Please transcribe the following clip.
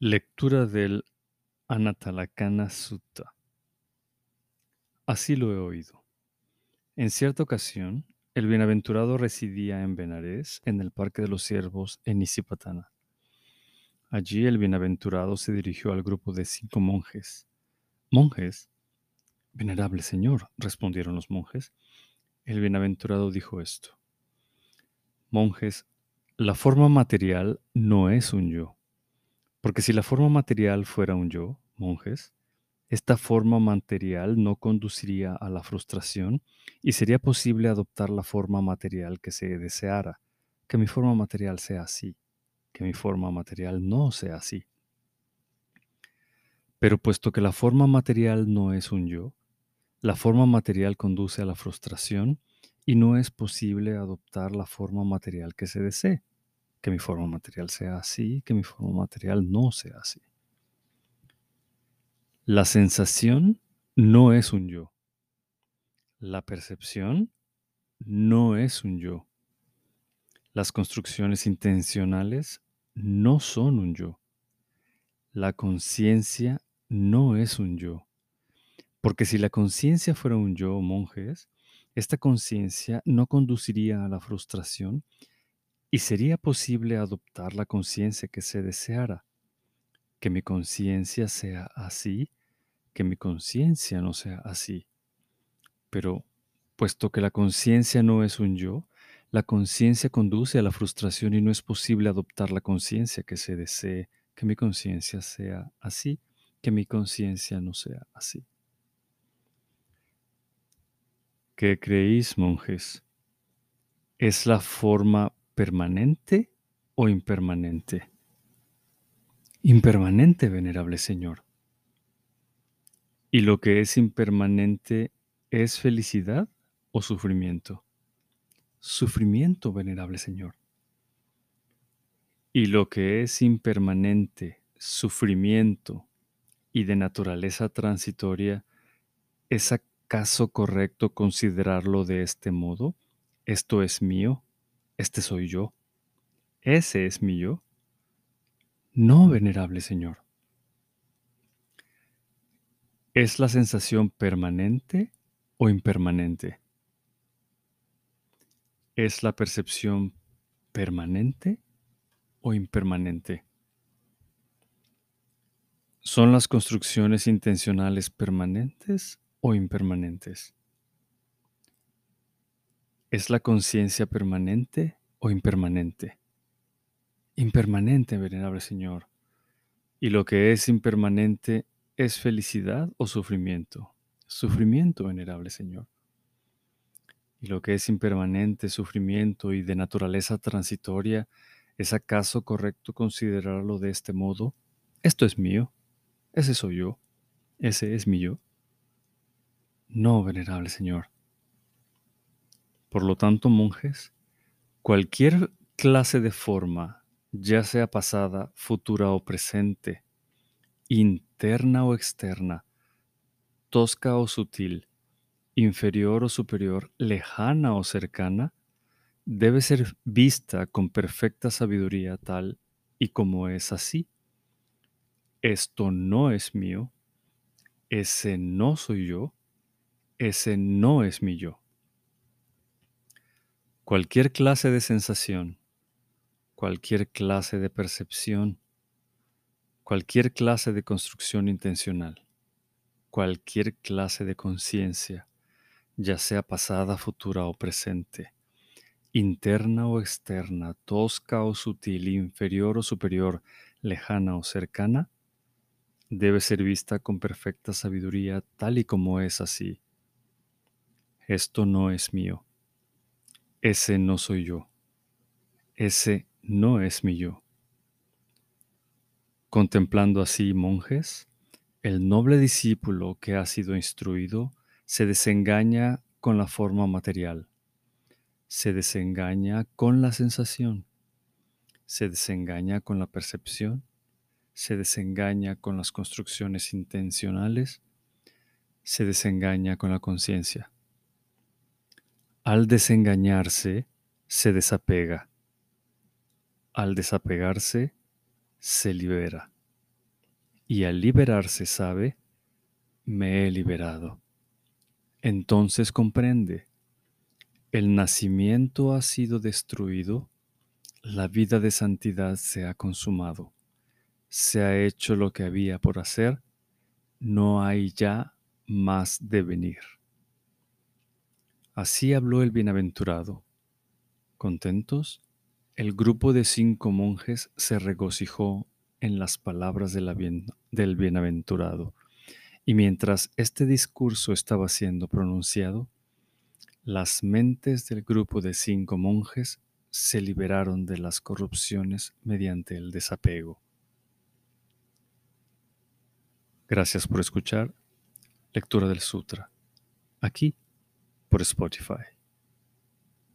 Lectura del Anatalakana Sutta. Así lo he oído. En cierta ocasión, el bienaventurado residía en Benares, en el Parque de los Ciervos, en Isipatana. Allí el bienaventurado se dirigió al grupo de cinco monjes. ¿Monjes? Venerable señor, respondieron los monjes. El bienaventurado dijo esto. Monjes, la forma material no es un yo. Porque si la forma material fuera un yo, monjes, esta forma material no conduciría a la frustración y sería posible adoptar la forma material que se deseara, que mi forma material sea así, que mi forma material no sea así. Pero puesto que la forma material no es un yo, la forma material conduce a la frustración y no es posible adoptar la forma material que se desee que mi forma material sea así, que mi forma material no sea así. La sensación no es un yo. La percepción no es un yo. Las construcciones intencionales no son un yo. La conciencia no es un yo. Porque si la conciencia fuera un yo, monjes, esta conciencia no conduciría a la frustración y sería posible adoptar la conciencia que se deseara, que mi conciencia sea así, que mi conciencia no sea así. Pero, puesto que la conciencia no es un yo, la conciencia conduce a la frustración y no es posible adoptar la conciencia que se desee, que mi conciencia sea así, que mi conciencia no sea así. ¿Qué creéis, monjes? ¿Es la forma permanente o impermanente? Impermanente, venerable Señor. ¿Y lo que es impermanente es felicidad o sufrimiento? Sufrimiento, venerable Señor. ¿Y lo que es impermanente, sufrimiento y de naturaleza transitoria, es acaso correcto considerarlo de este modo? ¿Esto es mío? Este soy yo. Ese es mi yo. No, venerable Señor. ¿Es la sensación permanente o impermanente? ¿Es la percepción permanente o impermanente? ¿Son las construcciones intencionales permanentes o impermanentes? ¿Es la conciencia permanente o impermanente? Impermanente, venerable Señor. ¿Y lo que es impermanente es felicidad o sufrimiento? Sufrimiento, venerable Señor. ¿Y lo que es impermanente, sufrimiento y de naturaleza transitoria, es acaso correcto considerarlo de este modo? Esto es mío, ese soy yo, ese es mi yo. No, venerable Señor. Por lo tanto, monjes, cualquier clase de forma, ya sea pasada, futura o presente, interna o externa, tosca o sutil, inferior o superior, lejana o cercana, debe ser vista con perfecta sabiduría tal y como es así. Esto no es mío, ese no soy yo, ese no es mi yo. Cualquier clase de sensación, cualquier clase de percepción, cualquier clase de construcción intencional, cualquier clase de conciencia, ya sea pasada, futura o presente, interna o externa, tosca o sutil, inferior o superior, lejana o cercana, debe ser vista con perfecta sabiduría tal y como es así. Esto no es mío ese no soy yo. Ese no es mi yo. Contemplando así, monjes, el noble discípulo que ha sido instruido se desengaña con la forma material, se desengaña con la sensación, se desengaña con la percepción, se desengaña con las construcciones intencionales, se desengaña con la conciencia. Al desengañarse, se desapega. Al desapegarse, se libera. y al liberarse sabe, me he liberado. Entonces comprende, el nacimiento ha sido destruido, la vida de santidad se ha consumado, se ha hecho lo que había por hacer, no hay ya más de venir. Así habló el bienaventurado. Contentos, el grupo de cinco monjes se regocijó en las palabras del bienaventurado, y mientras este discurso estaba siendo pronunciado, las mentes del grupo de cinco monjes se liberaron de las corrupciones mediante el desapego. Gracias por escuchar Lectura del Sutra, aquí por Spotify.